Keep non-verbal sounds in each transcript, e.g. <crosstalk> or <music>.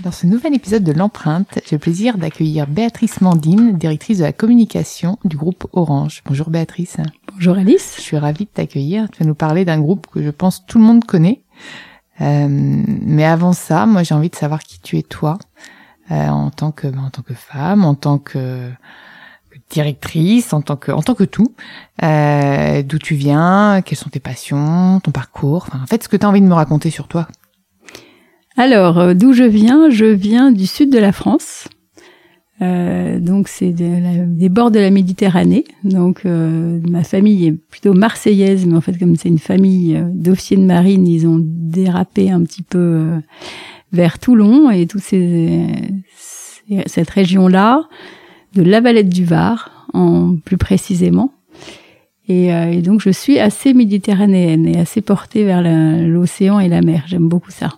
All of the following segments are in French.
Dans ce nouvel épisode de l'empreinte, j'ai le plaisir d'accueillir Béatrice Mandine, directrice de la communication du groupe Orange. Bonjour Béatrice. Bonjour Alice. Je suis ravie de t'accueillir. Tu vas nous parler d'un groupe que je pense tout le monde connaît. Euh, mais avant ça, moi j'ai envie de savoir qui tu es toi, euh, en tant que en tant que femme, en tant que, que directrice, en tant que en tant que tout. Euh, D'où tu viens, quelles sont tes passions, ton parcours. Enfin, en fait, ce que tu as envie de me raconter sur toi. Alors, euh, d'où je viens? Je viens du sud de la France. Euh, donc c'est de des bords de la Méditerranée. Donc euh, ma famille est plutôt marseillaise, mais en fait comme c'est une famille euh, d'officiers de marine, ils ont dérapé un petit peu vers Toulon et toute cette région-là, de la Valette du Var, plus précisément. Et, donc je suis assez méditerranéenne et assez portée vers l'océan et la mer. J'aime beaucoup ça.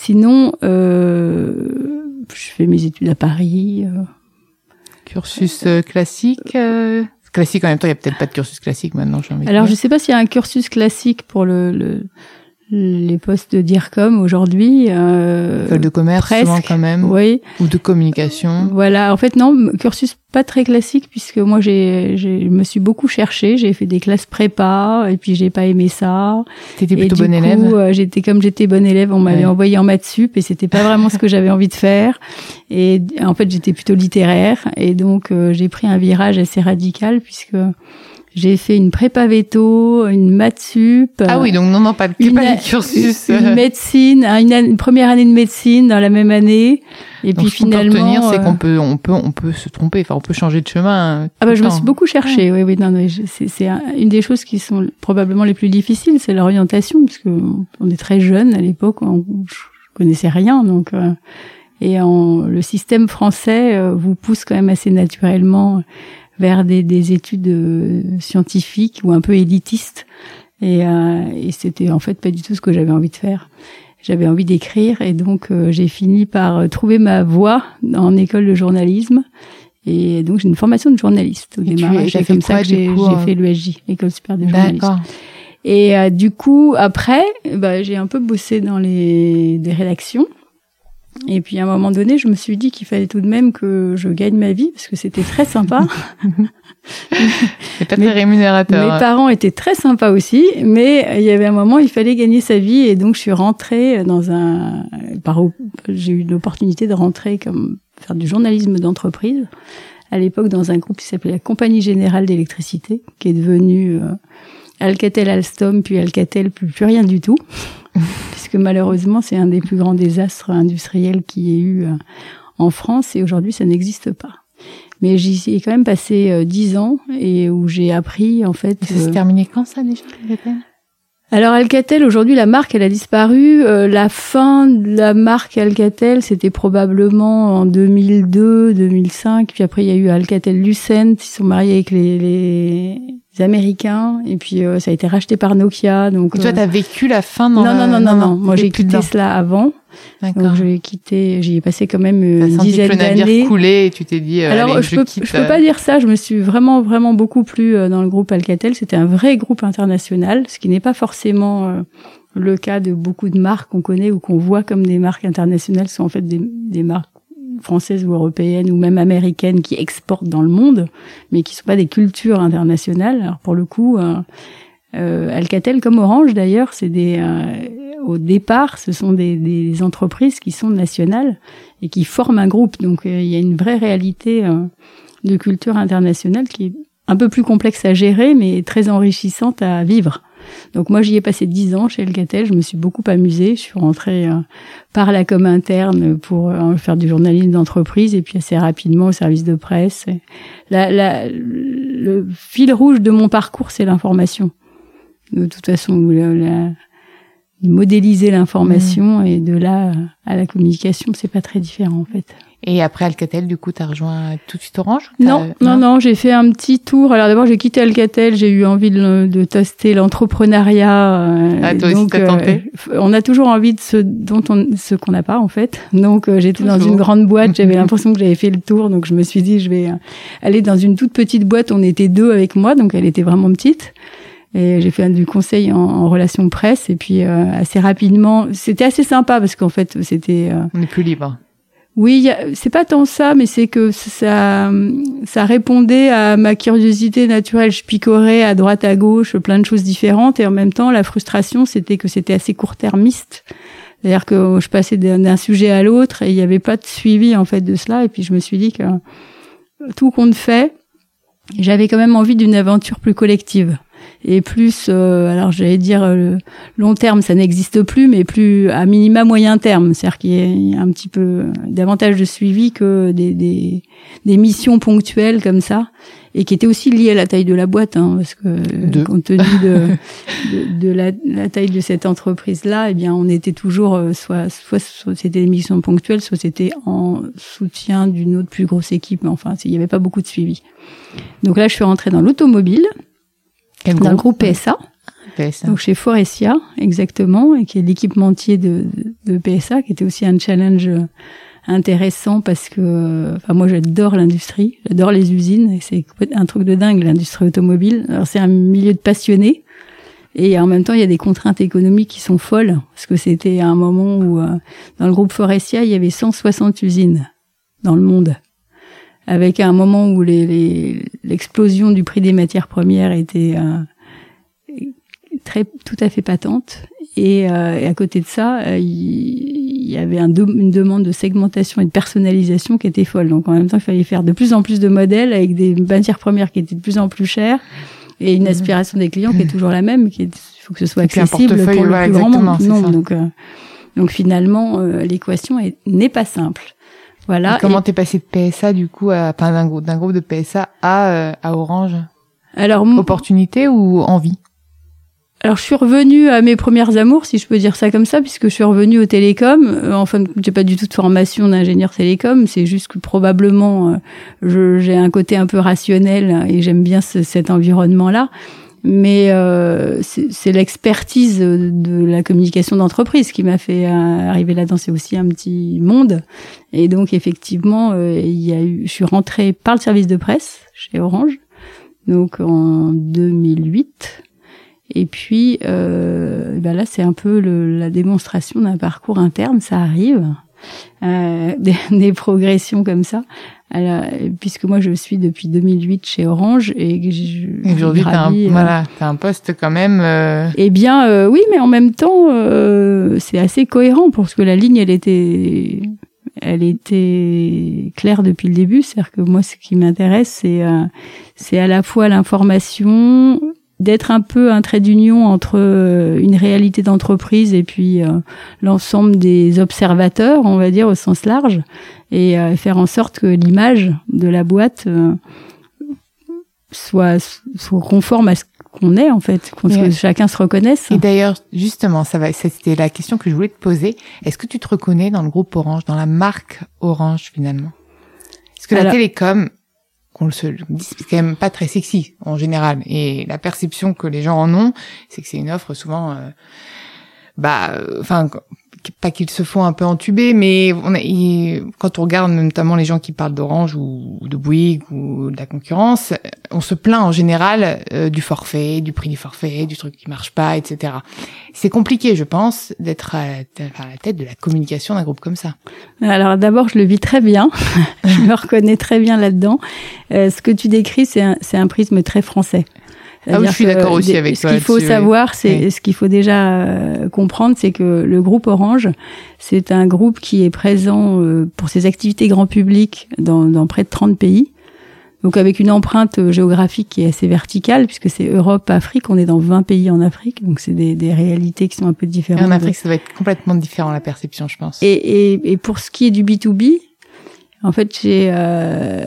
Sinon, euh, je fais mes études à Paris. Euh. Cursus euh, classique euh, Classique en même temps, il y a peut-être pas de cursus classique maintenant. Envie Alors, je sais pas s'il y a un cursus classique pour le, le les postes de DIRCOM aujourd'hui. Euh, École de commerce, presque, souvent quand même. Oui. Ou de communication. Voilà. En fait, non, cursus pas très classique puisque moi, j'ai, je me suis beaucoup cherché. J'ai fait des classes prépa et puis j'ai pas aimé ça. T'étais plutôt bonne élève. Euh, j'étais comme j'étais bonne élève, on m'avait Ouais. envoyé en maths sup et c'était pas vraiment ce que j'avais envie de faire. Et en fait, j'étais plutôt littéraire et donc euh, j'ai pris un virage assez radical puisque j'ai fait une prépa veto, une maths sup. Ah oui, donc non, non, pas, une, pas les cursus. une médecine, une, une première année de médecine dans la même année. Et Donc, puis ce qu'on peut finalement, c'est euh, qu'on peut, on peut, on peut se tromper. Enfin, on peut changer de chemin. euh, ah bah je me suis beaucoup cherchée. Oui, oui, non, non, c'est c'est un- une des choses qui sont probablement les plus difficiles, c'est l'orientation, parce que on est très jeune à l'époque, on, je connaissais rien, donc euh, et en, le système français euh, vous pousse quand même assez naturellement vers des, des études euh, scientifiques ou un peu élitistes, et, euh, et c'était en fait pas du tout ce que j'avais envie de faire. J'avais envie d'écrire et donc euh, j'ai fini par euh, trouver ma voie en école de journalisme. Et donc j'ai une formation de journaliste au Et démarrage. C'est comme ça que j'ai fait l'ESJ, l'école supérieure de journalisme. Et euh, du coup, après, bah, j'ai un peu bossé dans les des rédactions. Et puis à un moment donné, je me suis dit qu'il fallait tout de même que je gagne ma vie parce que c'était très sympa. <laughs> C'est pas très rémunérateur. Mes parents étaient très sympas aussi, mais il y avait un moment, il fallait gagner sa vie et donc je suis rentrée dans un. Par j'ai eu l'opportunité de rentrer comme faire du journalisme d'entreprise à l'époque dans un groupe qui s'appelait la Compagnie Générale d'Électricité, qui est devenu euh, Alcatel Alstom, puis Alcatel, plus, plus rien du tout, <laughs> puisque malheureusement c'est un des plus grands désastres industriels qu'il y ait eu euh, en France et aujourd'hui ça n'existe pas. Mais j'y ai quand même passé euh, dix ans et où j'ai appris en fait. Ça se euh, terminait quand ça déjà alors Alcatel, aujourd'hui, la marque, elle a disparu. Euh, la fin de la marque Alcatel, c'était probablement en 2002, 2005. Puis après, il y a eu Alcatel Lucent. Ils sont mariés avec les, les Américains. Et puis, euh, ça a été racheté par Nokia. Donc, et toi, euh, t'as vécu la fin dans non, le- non, non, non, non. Moi, t'étais j'ai quitté cela avant. Donc, j'ai quitté, j'y ai passé quand même une dizaine que le navire d'années. et tu t'es dit, euh, Alors, allez, je, peux, quitte, je peux euh, pas dire ça. Je me suis vraiment, vraiment beaucoup plu euh, dans le groupe Alcatel. C'était un vrai groupe international, ce qui n'est pas forcément euh, le cas de beaucoup de marques qu'on connaît ou qu'on voit comme des marques internationales. Ce sont en fait des, des marques françaises ou européennes ou même américaines qui exportent dans le monde, mais qui sont pas des cultures internationales. Alors pour le coup, euh, Alcatel comme Orange d'ailleurs, c'est des euh, au départ, ce sont des, des entreprises qui sont nationales et qui forment un groupe. Donc euh, il y a une vraie réalité euh, de culture internationale qui est un peu plus complexe à gérer, mais très enrichissante à vivre. Donc moi j'y ai passé dix ans chez Alcatel, je me suis beaucoup amusée, je suis rentrée euh, par la com interne pour faire du journalisme d'entreprise et puis assez rapidement au service de presse. La, la, le fil rouge de mon parcours c'est l'information. De toute façon, la- modéliser l'information et de là à la communication, c'est pas très différent en fait. Et après Alcatel, du coup, t'as rejoint tout de suite Orange Non, non, non, j'ai fait un petit tour. Alors d'abord, j'ai quitté Alcatel, j'ai eu envie de, de tester l'entrepreneuriat. euh, Ah, toi aussi, donc, t'as tenté euh, on a toujours envie de ce dont on, ce qu'on n'a pas en fait. Donc euh, j'étais dans une grande boîte, j'avais <laughs> l'impression que j'avais fait le tour, donc je me suis dit je vais aller dans une toute petite boîte. On était deux avec moi, donc elle était vraiment petite. Et j'ai fait du conseil en, en relations presse et puis euh, assez rapidement, c'était assez sympa parce qu'en fait c'était euh, On est plus libre. oui, c'est pas tant ça, mais c'est que ça, ça répondait à ma curiosité naturelle. Je picorais à droite, à gauche, plein de choses différentes, et en même temps, la frustration, c'était que c'était assez court-termiste. C'est-à-dire que je passais d'un d'un sujet à l'autre et il n'y avait pas de suivi en fait de cela. Et puis je me suis dit que tout compte fait, j'avais quand même envie d'une aventure plus collective et plus, euh, alors j'allais dire euh, long terme, ça n'existe plus, mais plus à minima moyen terme, c'est-à-dire qu'il y a un petit peu davantage de suivi que des, des, des missions ponctuelles comme ça, et qui étaient aussi liées à la taille de la boîte, hein, parce que compte tenu de, <laughs> de, de la, la taille de cette entreprise-là, eh bien on était toujours euh, soit, soit, soit c'était des missions ponctuelles, soit c'était en soutien d'une autre plus grosse équipe, mais enfin il n'y avait pas beaucoup de suivi. Donc là je suis rentrée dans l'automobile, Quel dans le groupe PSA. PSA. Donc chez Forestia, exactement, et qui est l'équipementier de, de, de PSA, qui était aussi un challenge intéressant parce que, enfin moi j'adore l'industrie, j'adore les usines, et c'est un truc de dingue l'industrie automobile. Alors c'est un milieu de passionnés, et en même temps il y a des contraintes économiques qui sont folles, parce que c'était un moment où euh, dans le groupe Forestia il y avait 160 usines dans le monde avec un moment où les- les- l'explosion du prix des matières premières était euh, très tout à fait patente. Et, euh, et à côté de ça euh, il y avait un de- une demande de segmentation et de personnalisation qui était folle. Donc en même temps il fallait faire de plus en plus de modèles avec des matières premières qui étaient de plus en plus chères et une aspiration des clients qui est toujours la même qui est faut que ce soit accessible pour le ouais, plus grand nombre donc euh, donc finalement euh, l'équation est- n'est pas simple voilà Et comment Et- t'es passé de PSA, du coup, à, enfin, d'un groupe, d'un groupe de PSA à, euh, à Orange? Alors Opportunité ou envie? Alors, je suis revenue à mes premières amours, si je peux dire ça comme ça, puisque je suis revenue au télécom. Euh, enfin, j'ai pas du tout de formation d'ingénieur télécom. C'est juste que probablement, euh, j'ai un côté un peu rationnel et j'aime bien ce- cet environnement-là. Mais euh, c'est l'expertise de la communication d'entreprise qui m'a fait euh, arriver là-dedans. C'est aussi un petit monde. Et donc, effectivement, euh, il y a eu, je suis rentrée par le service de presse chez Orange, donc en 2008. Et puis, euh, ben là, c'est un peu le, la démonstration d'un parcours interne, ça arrive, euh, <laughs> des, des progressions comme ça. Alors, puisque moi, je suis depuis 2008 chez Orange et que Aujourd'hui, t'as un, euh, voilà, t'as un poste quand même. euh, eh bien, euh, oui, mais en même temps, euh, c'est assez cohérent parce que la ligne, elle était, elle était claire depuis le début. C'est-à-dire que moi, ce qui m'intéresse, c'est, euh, c'est à la fois l'information, d'être un peu un trait d'union entre euh, une réalité d'entreprise et puis euh, l'ensemble des observateurs, on va dire au sens large, et euh, faire en sorte que l'image de la boîte euh, soit, soit conforme à ce qu'on est en fait, qu'on que chacun se reconnaisse. Et d'ailleurs, justement, ça va, c'était la question que je voulais te poser. Est-ce que tu te reconnais dans le groupe Orange, dans la marque Orange finalement? Est-ce que la télécom, qu'on le dit, c'est quand même pas très sexy en général, et la perception que les gens en ont, c'est que c'est une offre souvent, euh, bah, euh, enfin pas qu'ils se font un peu entuber, mais on a, quand on regarde notamment les gens qui parlent d'Orange ou, de Bouygues ou de la concurrence, on se plaint en général euh, du forfait, du prix du forfait, du truc qui marche pas, etc. C'est compliqué, je pense, d'être à, la tête de la communication d'un groupe comme ça. Alors d'abord, je le vis très bien, <laughs> je me reconnais très bien là-dedans. Euh, ce que tu décris, c'est un, un prisme très français. Ah oui, je suis d'accord aussi avec ce qu'il faut savoir, c'est ce qu'il faut déjà euh, comprendre, c'est que le groupe Orange, c'est un groupe qui est présent euh, pour ses activités grand public dans, dans près de 30 pays. Donc avec une empreinte euh, géographique qui est assez verticale, puisque c'est Europe, Afrique, on est dans 20 pays en Afrique, donc c'est des, des, réalités qui sont un peu différentes. Et en Afrique, ça va être complètement différent la perception, je pense. Et, et, et pour ce qui est du B2B, en fait, j'ai, euh,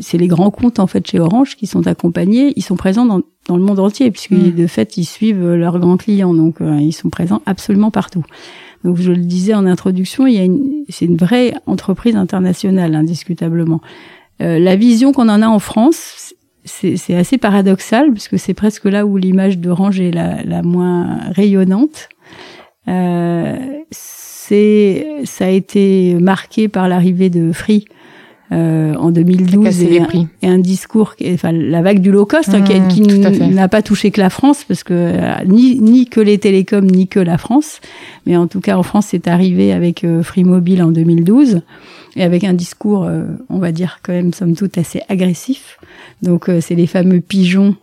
c'est les grands comptes en fait chez Orange qui sont accompagnés. Ils sont présents dans, dans le monde entier puisque mm. de fait ils suivent leurs grands clients, donc euh, ils sont présents absolument partout. Donc je le disais en introduction, il y a une, c'est une vraie entreprise internationale indiscutablement. Euh, la vision qu'on en a en France, c'est, c'est assez paradoxal puisque c'est presque là où l'image d'Orange est la, la moins rayonnante. Euh, c'est, ça a été marqué par l'arrivée de Free euh, en 2012 et un, et un, discours, enfin la vague du low cost hein, qui, mmh, n'a pas touché que la France parce que euh, ni, ni que les télécoms ni que la France, mais en tout cas en France c'est arrivé avec euh, Free Mobile en 2012 et avec un discours, euh, on va dire quand même somme toute assez agressif. Donc c'est les fameux pigeons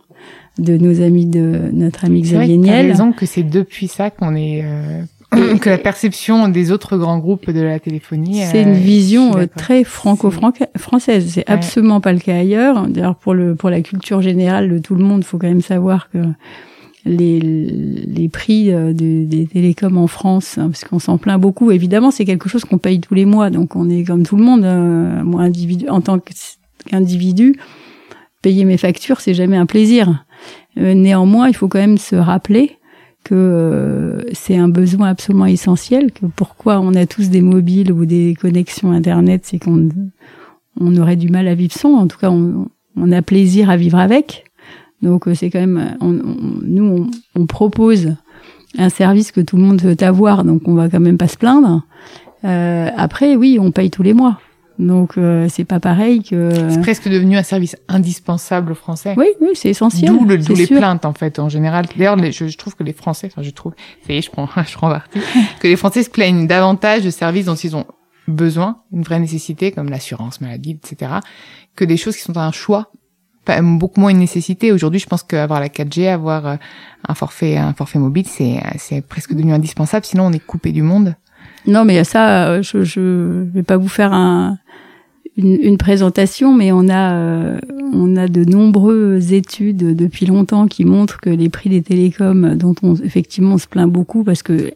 de nos amis de notre ami Xavier Niel. raison que c'est depuis ça qu'on est que la perception des autres grands groupes de la téléphonie. C'est une euh, vision euh, très franco-française. C'est absolument pas le cas ailleurs. D'ailleurs, pour le pour la culture générale de tout le monde, il faut quand même savoir que les, les prix euh, des télécoms en France, hein, parce qu'on s'en plaint beaucoup. Évidemment, c'est quelque chose qu'on paye tous les mois, donc on est comme tout le monde. moi, individu, en tant qu'individu, payer mes factures, c'est jamais un plaisir. néanmoins, il faut quand même se rappeler que euh, c'est un besoin absolument essentiel, que pourquoi on a tous des mobiles ou des connexions Internet, c'est qu'on on aurait du mal à vivre sans, en tout cas on, on a plaisir à vivre avec. Donc euh, c'est quand même, on, nous on, propose un service que tout le monde veut avoir, donc on va quand même pas se plaindre. Euh, après oui, on paye tous les mois. Donc euh, c'est pas pareil que. C'est presque devenu un service indispensable aux Français. Oui, oui, c'est essentiel. D'où le, les plaintes en fait en général. D'ailleurs, je, je, trouve que les Français, enfin je trouve, ça y est, je prends, <laughs> je prends parti, que les Français se plaignent davantage de services dont ils ont besoin, une vraie nécessité comme l'assurance maladie, etc., que des choses qui sont un choix beaucoup moins une nécessité. Aujourd'hui, je pense qu'avoir la 4G, avoir euh, un forfait, un forfait mobile, c'est, c'est presque devenu indispensable. Sinon, on est coupé du monde. Non, mais ça, euh, je, je vais pas vous faire un, une, une, présentation, mais on a, euh, on a de nombreuses études depuis longtemps qui montrent que les prix des télécoms, dont on effectivement on se plaint beaucoup, parce que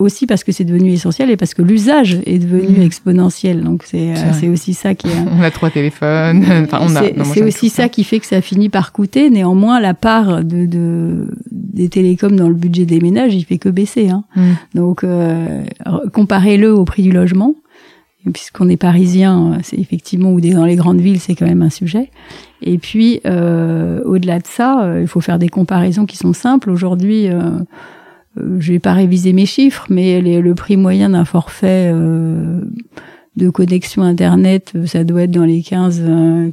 aussi parce que c'est devenu essentiel et parce que l'usage est devenu mmh. exponentiel. Donc c'est euh, c'est aussi ça qui est. <laughs> on a trois téléphones. enfin, on a. C'est aussi ça qui fait que ça finit par coûter. Néanmoins, la part de, de des télécoms dans le budget des ménages, il fait que baisser. Hein. Mmh. Donc euh, comparez-le au prix du logement puisqu'on est parisien, c'est effectivement ou dans les grandes villes, c'est quand même un sujet. Et puis euh, au-delà de ça, euh, il faut faire des comparaisons qui sont simples. Aujourd'hui, euh, euh je vais pas réviser mes chiffres, mais le prix moyen d'un forfait euh, de connexion internet, ça doit être dans les 15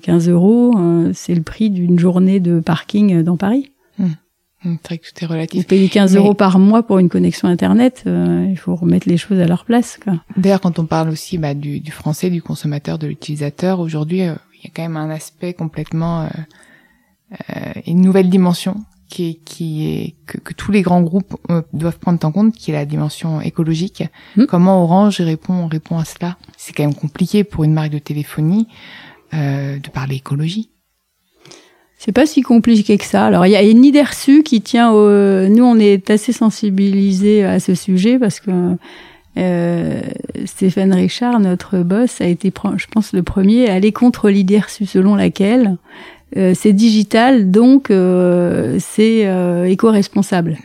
15 euros. c'est le prix d'une journée de parking dans Paris. Très tout est relatif. Vous payez 15 euros par mois pour une connexion Internet, euh, il faut remettre les choses à leur place. D'ailleurs, quand on parle aussi bah, du, du, français, du consommateur, de l'utilisateur, aujourd'hui, euh, il y a quand même un aspect complètement... Euh, euh une nouvelle dimension qui est, qui est que, que tous les grands groupes doivent prendre en compte, qui est la dimension écologique. Hmm. Comment Orange répond, répond à cela? C'est quand même compliqué pour une marque de téléphonie de parler écologie. C'est pas si compliqué que ça. Alors il y a une idée reçue qui tient au... Nous on est assez sensibilisés à ce sujet parce que euh, Stéphane Richard, notre boss, a été, je pense, le premier à aller contre l'idée reçue selon laquelle euh, c'est digital, donc euh, c'est euh, éco-responsable.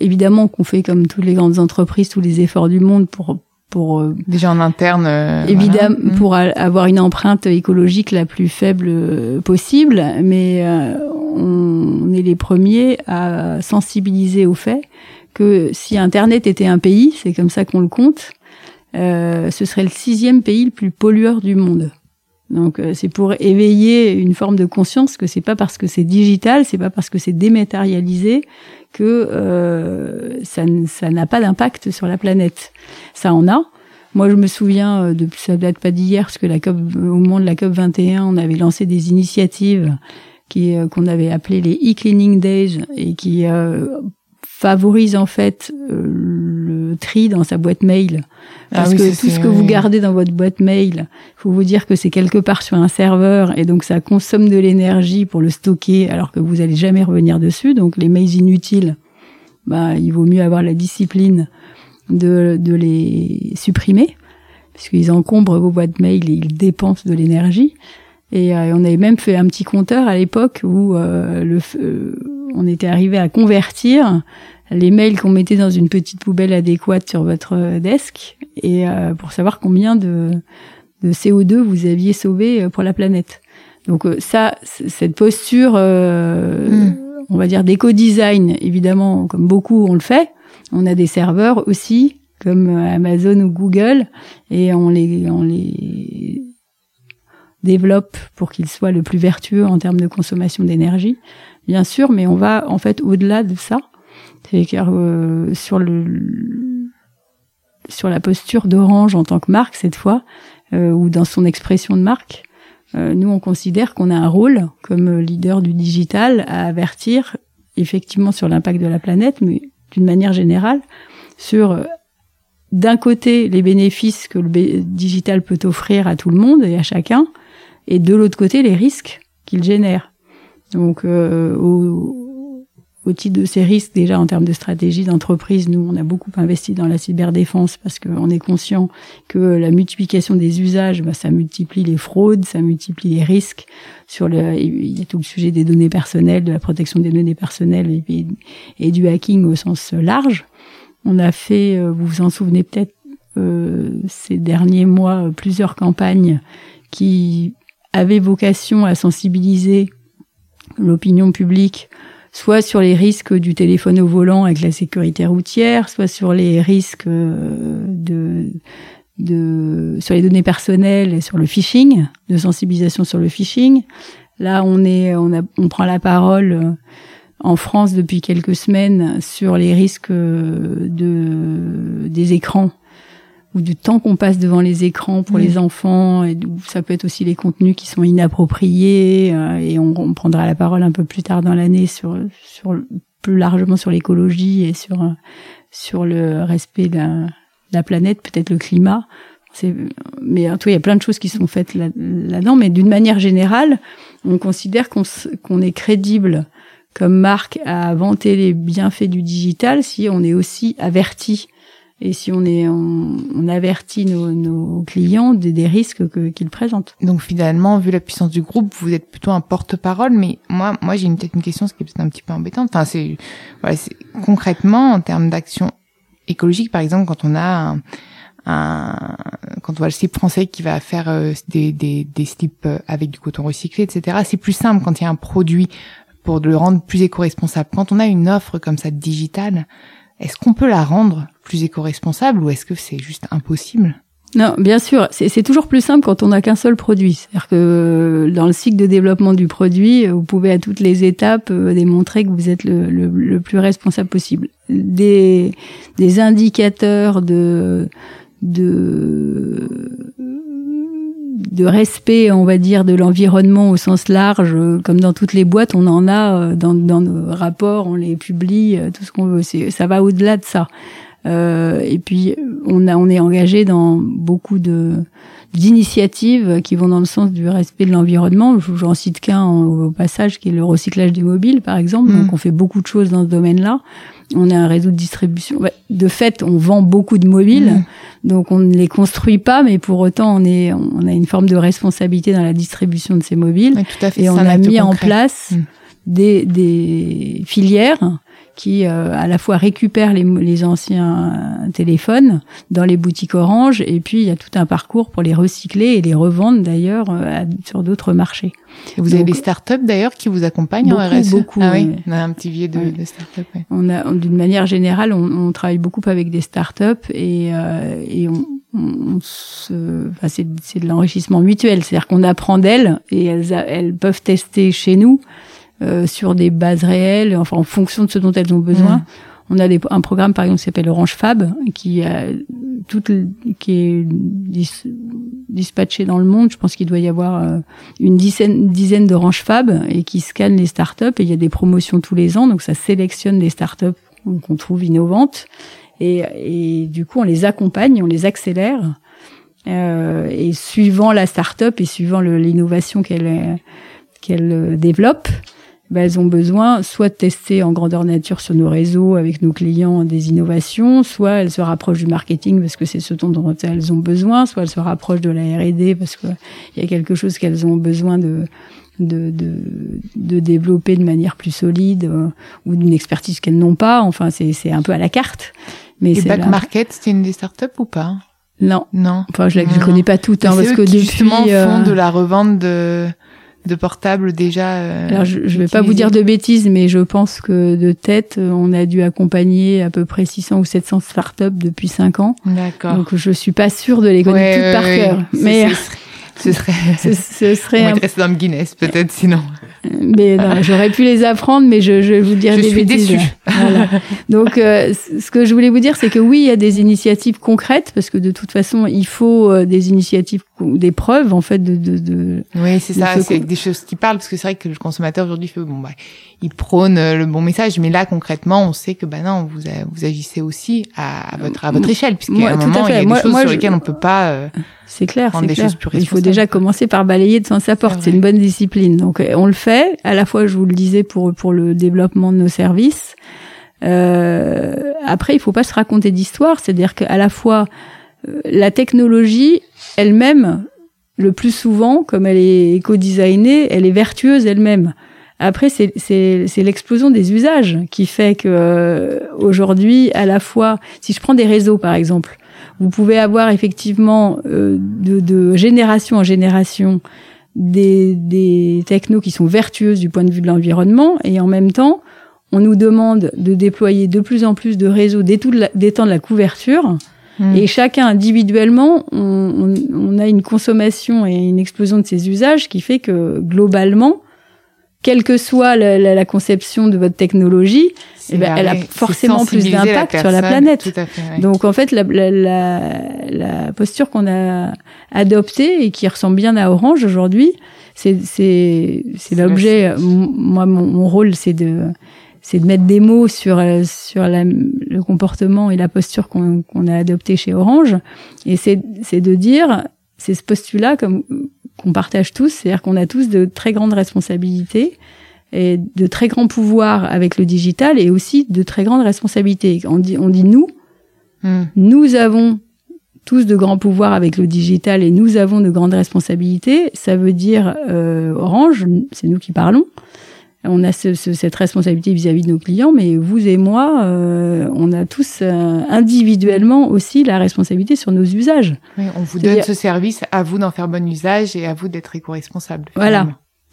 évidemment qu'on fait comme toutes les grandes entreprises, tous les efforts du monde pour pour déjà en interne évidemment mm. pour avoir une empreinte écologique la plus faible possible mais on est les premiers à sensibiliser au fait que si internet était un pays c'est comme ça qu'on le compte ce serait le sixième pays le plus pollueur du monde donc euh, c'est pour éveiller une forme de conscience que c'est pas parce que c'est digital, c'est pas parce que c'est dématérialisé que euh, ça, ça n'a pas d'impact sur la planète. Ça en a. Moi, je me souviens, euh, de, ça date pas d'hier, parce que la COP, au moment de la COP 21, on avait lancé des initiatives qui qu'on avait appelées les e-cleaning days et qui favorise en fait euh, le tri dans sa boîte mail. Ah Parce que tout ce que vous gardez dans votre boîte mail, faut vous dire que c'est quelque part sur un serveur et donc ça consomme de l'énergie pour le stocker alors que vous allez jamais revenir dessus. Donc les mails inutiles, bah, il vaut mieux avoir la discipline de, de les supprimer puisqu'ils encombrent vos boîtes mail et ils dépensent de l'énergie. Et euh, on avait même fait un petit compteur à l'époque où euh, le, on était arrivé à convertir les mails qu'on mettait dans une petite poubelle adéquate sur votre desk et euh, pour savoir combien de, CO2 vous aviez sauvé euh, pour la planète. Donc euh, ça, cette posture, hmm. on va dire d'éco-design, évidemment, comme beaucoup on le fait. On a des serveurs aussi, comme Amazon ou Google, et on les, on les développe pour qu'ils soient le plus vertueux en termes de consommation d'énergie bien sûr, mais on va en fait au-delà de ça. C'est-à-dire euh, sur le sur la posture d'Orange en tant que marque cette fois, euh, ou dans son expression de marque, euh, nous on considère qu'on a un rôle comme leader du digital à avertir effectivement sur l'impact de la planète, mais d'une manière générale sur d'un côté les bénéfices que le digital peut offrir à tout le monde et à chacun, et de l'autre côté les risques qu'il génère. Donc, euh, au, au, titre de ces risques, déjà en termes de stratégie d'entreprise, nous, on a beaucoup investi dans la cyberdéfense parce qu'on est conscient que la multiplication des usages, bah, ça multiplie les fraudes, ça multiplie les risques. Sur le, il y a tout le sujet des données personnelles, de la protection des données personnelles et, et du hacking au sens large. On a fait, euh, vous vous en souvenez peut-être, euh, ces derniers mois, plusieurs campagnes qui avaient vocation à sensibiliser l'opinion publique, soit sur les risques du téléphone au volant avec la sécurité routière, soit sur les risques euh, de, de sur les données personnelles et sur le phishing, de sensibilisation sur le phishing. Là, on est, on, a, on prend la parole euh, en France depuis quelques semaines sur les risques euh, de des écrans ou du temps qu'on passe devant les écrans pour les enfants, et ça peut être aussi les contenus qui sont inappropriés, euh, et on, on, prendra la parole un peu plus tard dans l'année sur, sur plus largement sur l'écologie et sur sur le respect de la, la planète, peut-être le climat. Mais en tout cas, il y a plein de choses qui sont faites là-dedans, mais d'une manière générale, on considère qu'on qu'on est crédible comme marque à vanter les bienfaits du digital si on est aussi averti et si on est on, avertit nos, nos, clients des, des risques qu'ils présentent. Donc finalement, vu la puissance du groupe, vous êtes plutôt un porte-parole. Mais moi, moi, j'ai peut-être une question, ce qui est peut-être un petit peu embêtante. Enfin, c'est voilà, concrètement en termes d'action écologique, par exemple, quand on a un, un, quand on voit le slip français qui va faire euh, des, des, des slips euh, avec du coton recyclé, etc. C'est plus simple quand il y a un produit pour le rendre plus éco-responsable. Quand on a une offre comme ça digitale, est-ce qu'on peut la rendre plus éco-responsable ou est-ce que c'est juste impossible? Non, bien sûr, c'est toujours plus simple quand on n'a qu'un seul produit. C'est-à-dire que euh, dans le cycle de développement du produit, vous pouvez à toutes les étapes euh, démontrer que vous êtes le, plus responsable possible. Des, indicateurs de, respect, on va dire, de l'environnement au sens large, euh, comme dans toutes les boîtes, on en a dans, dans nos rapports, on les publie, tout ce qu'on veut. Ça va au-delà de ça. Euh, et puis, on, a, on est engagé dans beaucoup de d'initiatives qui vont dans le sens du respect de l'environnement. J'en cite qu'un au passage, qui est le recyclage des mobiles, par exemple. Donc, mm. on fait beaucoup de choses dans ce domaine-là. On a un réseau de distribution. De fait, on vend beaucoup de mobiles, mmh. donc on ne les construit pas, mais pour autant, on est, on a une forme de responsabilité dans la distribution de ces mobiles. tout à fait, et on a mis en place mmh. des, des filières qui euh, à la fois récupère les, les, anciens téléphones dans les boutiques Orange et puis il y a tout un parcours pour les recycler et les revendre d'ailleurs euh, sur d'autres marchés. Et vous avez des startups d'ailleurs qui vous accompagnent beaucoup, en RSE Beaucoup, ah oui, on a un petit vieux de, de startups. Oui. On a d'une manière générale, on, on, travaille beaucoup avec des startups et, euh, et on, on se, enfin, c'est de l'enrichissement mutuel, c'est-à-dire qu'on apprend d'elles et elles, elles peuvent tester chez nous euh, sur des bases réelles, enfin en fonction de ce dont elles ont besoin. Mm. On a des, un programme par exemple qui s'appelle Orange Fab, qui a toute, qui est dispatché dans le monde. Je pense qu'il doit y avoir euh, une dizaine, dizaine d'Orange Fab et qui scanne les startups. Et il y a des promotions tous les ans, donc ça sélectionne des startups qu'on trouve innovantes. Et, et, du coup, on les accompagne, on les accélère. Euh, et suivant la startup et suivant l'innovation qu'elle qu'elle développe, ben, elles ont besoin soit de tester en grandeur nature sur nos réseaux avec nos clients des innovations, soit elles se rapprochent du marketing parce que c'est ce dont elles ont besoin, soit elles se rapprochent de la R&D parce qu'il y a quelque chose qu'elles ont besoin de de, de, de, développer de manière plus solide euh, ou d'une expertise qu'elles n'ont pas. Enfin, c'est un peu à la carte. Mais Et Back Market, c'est une des startups ou pas? Non. Non. Enfin, je ne connais pas toutes, hein, parce que depuis, justement euh... font de la revente de de portables déjà euh, Alors je, je vais pas vous dire de bêtises, mais je pense que de tête, on a dû accompagner à peu près 600 ou 700 startups depuis 5 ans. D'accord. Donc je suis pas sûre de les connaître toutes par cœur. Mais ce serait, <laughs> ce, ce serait on un... dans le Guinness peut-être sinon. Mais j'aurais pu les apprendre, mais je, je vous dirais je des suis bêtises. Déçue. Voilà. Donc, euh, ce que je voulais vous dire, c'est que oui, il y a des initiatives concrètes, parce que de toute façon, il faut euh, des initiatives, des preuves en fait de. de, de oui, c'est ça, c'est des choses qui parlent, parce que c'est vrai que le consommateur aujourd'hui fait bon, bah, il prône euh, le bon message, mais là concrètement, on sait que bah non, vous vous agissez aussi à, à votre à votre échelle, puisqu'à un moment, il y a des moi, choses moi, sur je... lesquelles on peut pas. Euh, c'est clair, c'est clair. Il faut déjà commencer par balayer devant sa porte. C'est une bonne discipline. Donc on le fait. À la fois, je vous le disais pour pour le développement de nos services. Euh, après, il faut pas se raconter d'histoire. C'est-à-dire qu'à la fois la technologie elle-même, le plus souvent, comme elle est éco-designée, elle est vertueuse elle-même. Après, c'est l'explosion des usages qui fait que euh, aujourd'hui, à la fois, si je prends des réseaux par exemple, vous pouvez avoir effectivement euh, de, de, génération en génération des, des technos qui sont vertueuses du point de vue de l'environnement et en même temps, on nous demande de déployer de plus en plus de réseaux, d'étendre la couverture. Mmh. Et chacun individuellement, on, on, on, a une consommation et une explosion de ces usages qui fait que globalement, quelle que soit la, la, la conception de votre technologie, eh ben, elle a forcément plus d'impact sur la planète. Fait, ouais. Donc en fait, la, la posture qu'on a adoptée et qui ressemble bien à Orange aujourd'hui, c'est l'objet. Moi, mon, mon rôle, c'est de c'est de mettre des mots sur sur la, le comportement et la posture qu'on qu'on a adopté chez Orange, et c'est c'est de dire c'est ce postulat comme qu'on partage tous, c'est-à-dire qu'on a tous de très grandes responsabilités et de très grands pouvoirs avec le digital et aussi de très grandes responsabilités. On dit, on dit nous, mm. nous avons tous de grands pouvoirs avec le digital et nous avons de grandes responsabilités. Ça veut dire euh, Orange, c'est nous qui parlons. On a ce, ce, cette responsabilité vis-à-vis -vis de nos clients, mais vous et moi, euh, on a tous euh, individuellement aussi la responsabilité sur nos usages. Oui, on vous donne ce service, à vous d'en faire bon usage et à vous d'être éco-responsable. Voilà.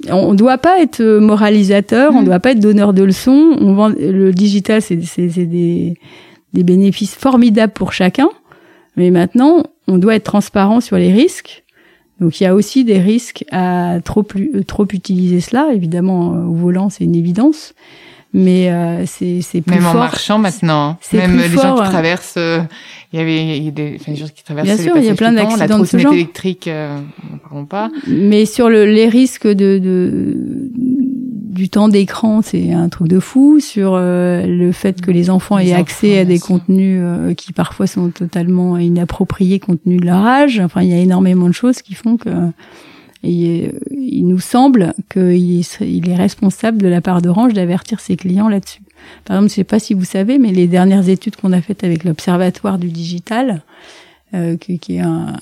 On ne doit pas être moralisateur, mmh. on ne doit pas être donneur de leçons. On vend, le digital, c'est des, des bénéfices formidables pour chacun, mais maintenant, on doit être transparent sur les risques donc il y a aussi des risques à trop plus, trop utiliser cela. Évidemment, euh, au volant, c'est une évidence, mais euh, c'est c'est plus même fort. en marchant maintenant. Même les gens qui traversent, euh, il y avait il y a des, enfin, les gens qui traversent Bien sûr, il y a plein d'accidents de ce genre. électrique, euh, n'en parlons pas. Mais sur le, les risques de, de du temps d'écran, c'est un truc de fou. Sur euh, le fait que les enfants les aient enfants, accès à des contenus euh, qui parfois sont totalement inappropriés compte tenu de leur âge. Enfin, il y a énormément de choses qui font que et, il nous semble qu'il est, il est responsable de la part d'Orange d'avertir ses clients là-dessus. par exemple, je sais pas si vous savez, mais les dernières études qu'on a faites avec l'Observatoire du digital, euh, qui, qui, est un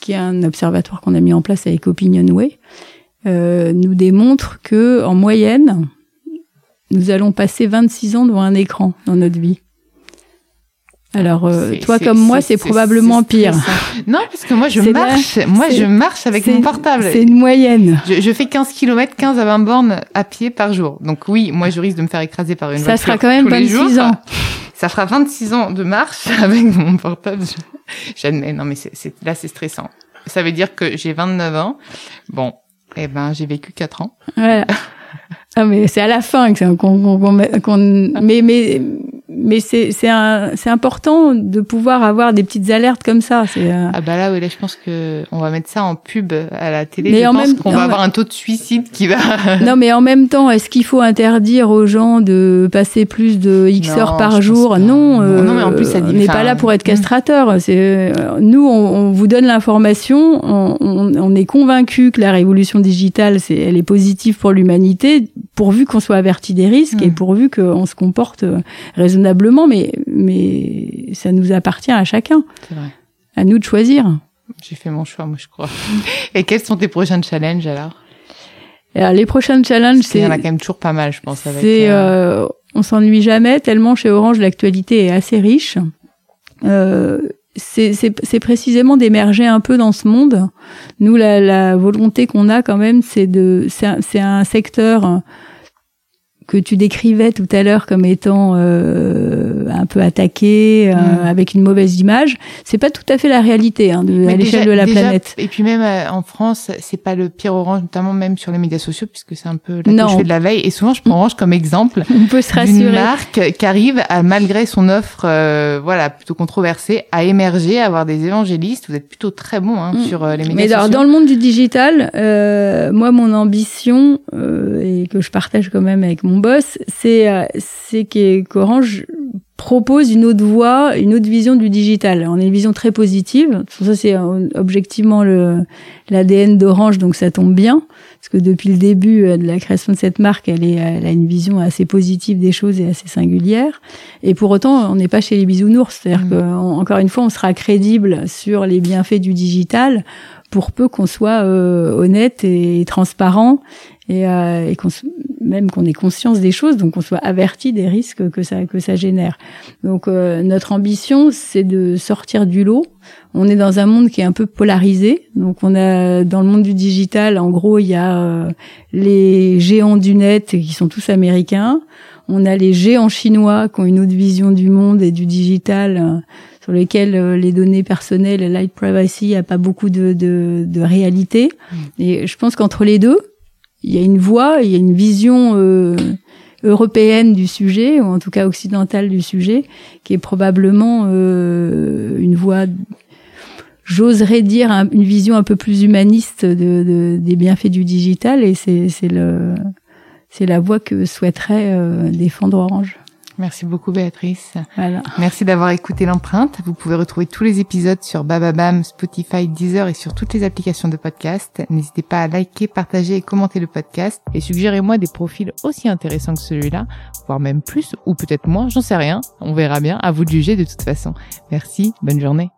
qui est un observatoire qu'on a mis en place avec Opinionway, euh, nous démontrent que en moyenne, nous allons passer 26 ans devant un écran dans notre vie. Alors, euh, toi comme moi, c'est probablement pire. Non, parce que moi, je marche. moi, je marche avec mon portable. C'est une moyenne. Je, je, fais 15 km, 15 à 20 bornes à pied par jour. Donc oui, moi, je risque de me faire écraser par une ça voiture. Ça sera quand même 26 ans. <laughs> Ça fera 26 ans de marche <laughs> avec mon portable. J'admets. Non, mais c'est là, c'est stressant. Ça veut dire que j'ai 29 ans. Bon, eh ben, j'ai vécu 4 ans. Voilà. ah, mais c'est à la fin qu'on, qu'on, qu'on, mais, mais, mais c'est c'est c'est important de pouvoir avoir des petites alertes comme ça. Euh... ah bah là oui là je pense que on va mettre ça en pub à la télé. Mais je en pense qu'on va avoir un taux de suicide qui va. <laughs> non mais en même temps est-ce qu'il faut interdire aux gens de passer plus de X non, heures par jour? Non. Euh, non mais en plus ça dit. On n'est pas là pour être castrateur. C'est euh, nous on, on, vous donne l'information. On, on, on, est convaincu que la révolution digitale c'est elle est positive pour l'humanité pourvu qu'on soit averti des risques mmh. et pourvu qu'on se comporte raisonnablement mais, mais ça nous appartient à chacun. Vrai. À nous de choisir. J'ai fait mon choix, moi, je crois. Et quels sont tes prochains challenges alors? Alors, les prochains challenges, c'est. Il y en a quand même toujours pas mal, je pense. C'est, euh... euh, on s'ennuie jamais tellement chez Orange l'actualité est assez riche. Euh, c'est précisément d'émerger un peu dans ce monde. Nous, la, la volonté qu'on a quand même, c'est de, c'est un, un, secteur que tu décrivais tout à l'heure comme étant euh, un peu attaqué, euh, mmh. avec une mauvaise image, c'est pas tout à fait la réalité hein, de, à l'échelle de la déjà, planète. Et puis même euh, en France, c'est pas le pire Orange, notamment même sur les médias sociaux, puisque c'est un peu la touche de la veille. Et souvent, je prends <laughs> Orange comme exemple On peut se rassurer. d'une marque qui arrive, à, malgré son offre, euh, voilà, plutôt controversée, à émerger, à avoir des évangélistes. Vous êtes plutôt très bon hein, mmh. sur les médias Mais sociaux. Mais dans le monde du digital, moi, mon ambition et que je partage quand même avec mon boss, c'est c'est qu'Orange propose une autre voie, une autre vision du digital. On a une vision très positive. Ça, c'est objectivement le l'ADN d'Orange, donc ça tombe bien, parce que depuis le début de la création de cette marque, elle, est, elle a une vision assez positive des choses et assez singulière. Et pour autant, on n'est pas chez les bisounours. C'est-à-dire mmh. qu'encore une fois, on sera crédible sur les bienfaits du digital pour peu qu'on soit euh, honnête et transparent et, euh, et qu'on même qu'on ait conscience des choses, donc qu'on soit averti des risques que ça que ça génère. Donc euh, notre ambition, c'est de sortir du lot. On est dans un monde qui est un peu polarisé. Donc on a dans le monde du digital, en gros, il y a euh, les géants du net qui sont tous américains. On a les géants chinois qui ont une autre vision du monde et du digital sur lesquels euh, les données personnelles, la light privacy, a pas beaucoup de, de, de réalité. Mmh. Et je pense qu'entre les deux, il y a une voie, il y a une vision euh, européenne du sujet, ou en tout cas occidentale du sujet, qui est probablement euh, une voie, j'oserais dire, un, une vision un peu plus humaniste de, de, des bienfaits du digital, et c'est le c'est la voie que souhaiterait euh, défendre Orange. Merci beaucoup Béatrice. Voilà. Merci d'avoir écouté l'empreinte. Vous pouvez retrouver tous les épisodes sur Bababam, Spotify, Deezer et sur toutes les applications de podcast. N'hésitez pas à liker, partager et commenter le podcast et suggérez-moi des profils aussi intéressants que celui-là, voire même plus ou peut-être moins, j'en sais rien. On verra bien, à vous de juger de toute façon. Merci, bonne journée.